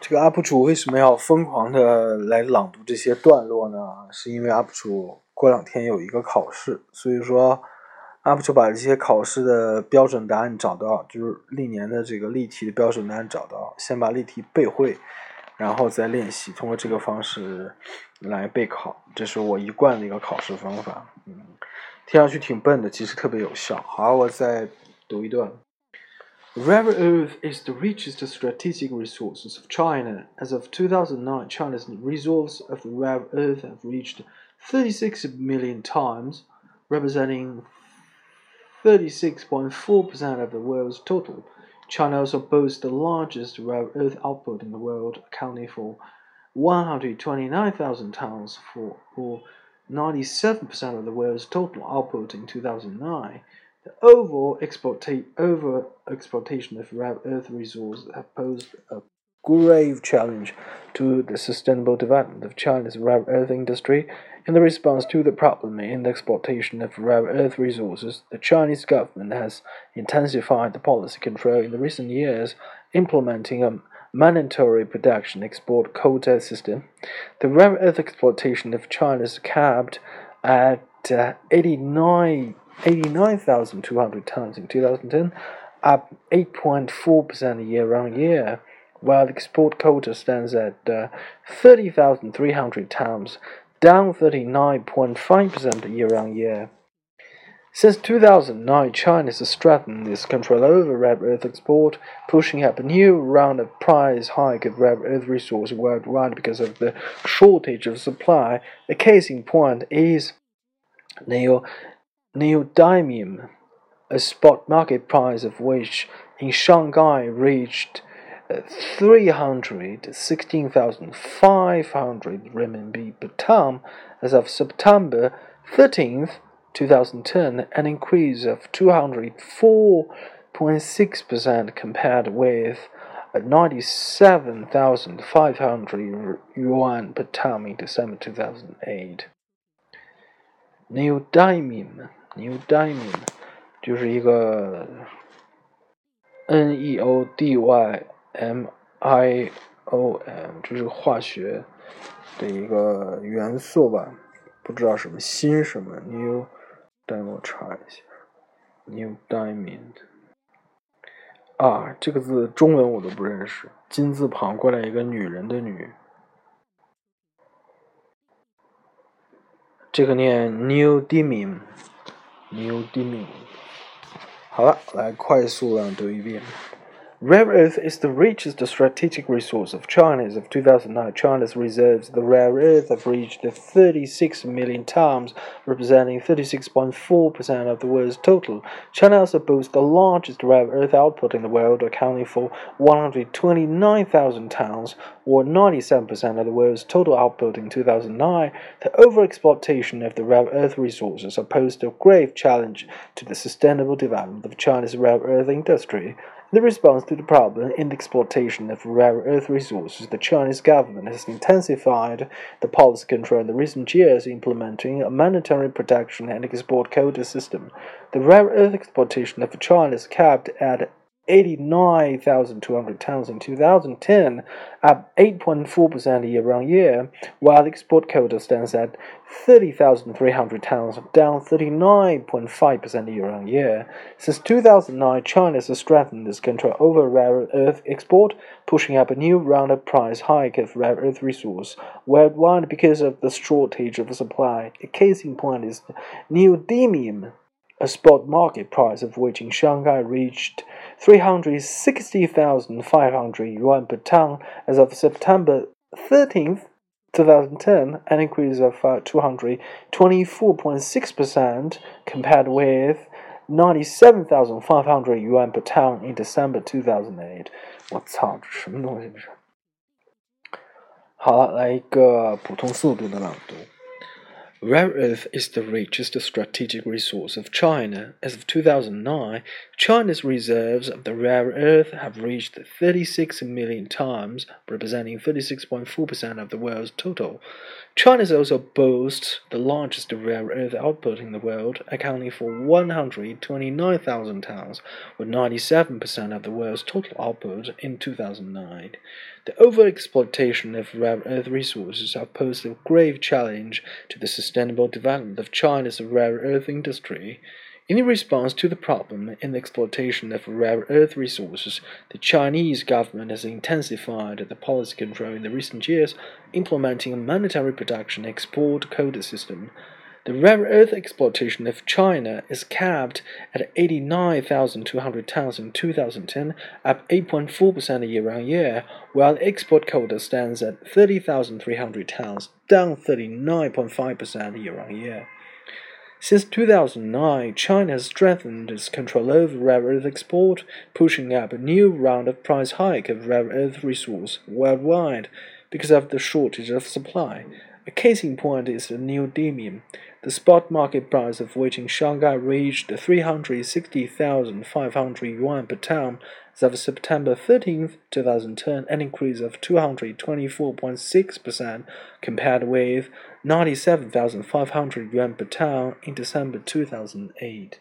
这个 UP 主为什么要疯狂的来朗读这些段落呢？是因为 UP 主过两天有一个考试，所以说 UP 主把这些考试的标准答案找到，就是历年的这个例题的标准答案找到，先把例题背会，然后再练习，通过这个方式来备考，这是我一贯的一个考试方法。嗯，听上去挺笨的，其实特别有效。好，我再读一段。Rare earth is the richest strategic resources of China. As of 2009, China's reserves of rare earth have reached 36 million tons, representing 36.4% of the world's total. China also boasts the largest rare earth output in the world, accounting for 129,000 tons for, or 97% of the world's total output in 2009. The overall exploita over exploitation of rare earth resources have posed a grave challenge to the sustainable development of China's rare earth industry. In the response to the problem in the exploitation of rare earth resources, the Chinese government has intensified the policy control in the recent years, implementing a mandatory production export quota system. The rare earth exploitation of China is capped at uh, 89 89,200 tons in 2010, up 8.4% year on year, while the export quota stands at uh, 30,300 tons, down 39.5% year on year. Since 2009, China has strengthened its control over rare earth export, pushing up a new round of price hike of rare earth resources worldwide because of the shortage of supply. The case in point is neo neodymium, a spot market price of which in Shanghai reached uh, 316,500 renminbi per ton as of September 13th, 2010, an increase of 204.6% compared with 97,500 yuan per ton in December 2008. Neodymium New Diamond 就是一个 N E O D Y M I O M，这是化学的一个元素吧？不知道什么新什么 New Diamond，查一下 New Diamond 啊，这个字中文我都不认识，金字旁过来一个女人的女，这个念 New Diamond。newdemean 好了来快速朗读一遍。Rare earth is the richest strategic resource of China. As of 2009, China's reserves of the rare earth have reached 36 million tons, representing 36.4% of the world's total. China also boasts the largest rare earth output in the world, accounting for 129,000 tons, or 97% of the world's total output in 2009. The overexploitation of the rare earth resources posed a grave challenge to the sustainable development of China's rare earth industry. In response to the problem in the exploitation of rare earth resources, the Chinese government has intensified the policy control in the recent years, implementing a mandatory production and export quota system. The rare earth exploitation of China is capped at 89,200 tons in 2010, up 8.4% year on year, while export quota stands at 30,300 tons, down 39.5% year on year. Since 2009, China has strengthened its control over rare earth export, pushing up a new round of price hike of rare earth resource worldwide because of the shortage of supply. A case in point is neodymium a spot market price of which in Shanghai reached 360,500 yuan per ton as of September 13th, 2010, an increase of uh, 224.6% compared with 97,500 yuan per ton in December 2008. 我操，这什么东西这是？好了，来一个普通速度的朗读。 Rare earth is the richest strategic resource of China. As of 2009, China's reserves of the rare earth have reached 36 million tons, representing 36.4% of the world's total. China also boasts the largest rare earth output in the world, accounting for 129,000 tons, or 97% of the world's total output in 2009. The overexploitation of rare earth resources has posed a grave challenge to the sustainable development of China's rare earth industry. In response to the problem in the exploitation of rare earth resources, the Chinese government has intensified the policy control in the recent years, implementing a mandatory production export quota system. The rare earth exploitation of China is capped at 89,200 tons in 2010, up 8.4% year on year, while the export quota stands at 30,300 tons, down 39.5% year on year. Since 2009, China has strengthened its control over rare earth export, pushing up a new round of price hike of rare earth resource worldwide because of the shortage of supply. A case in point is the neodymium, the spot market price of which in Shanghai reached 360,500 yuan per ton as of September 13, 2010, an increase of 224.6% compared with 97,500 yuan per ton in December 2008.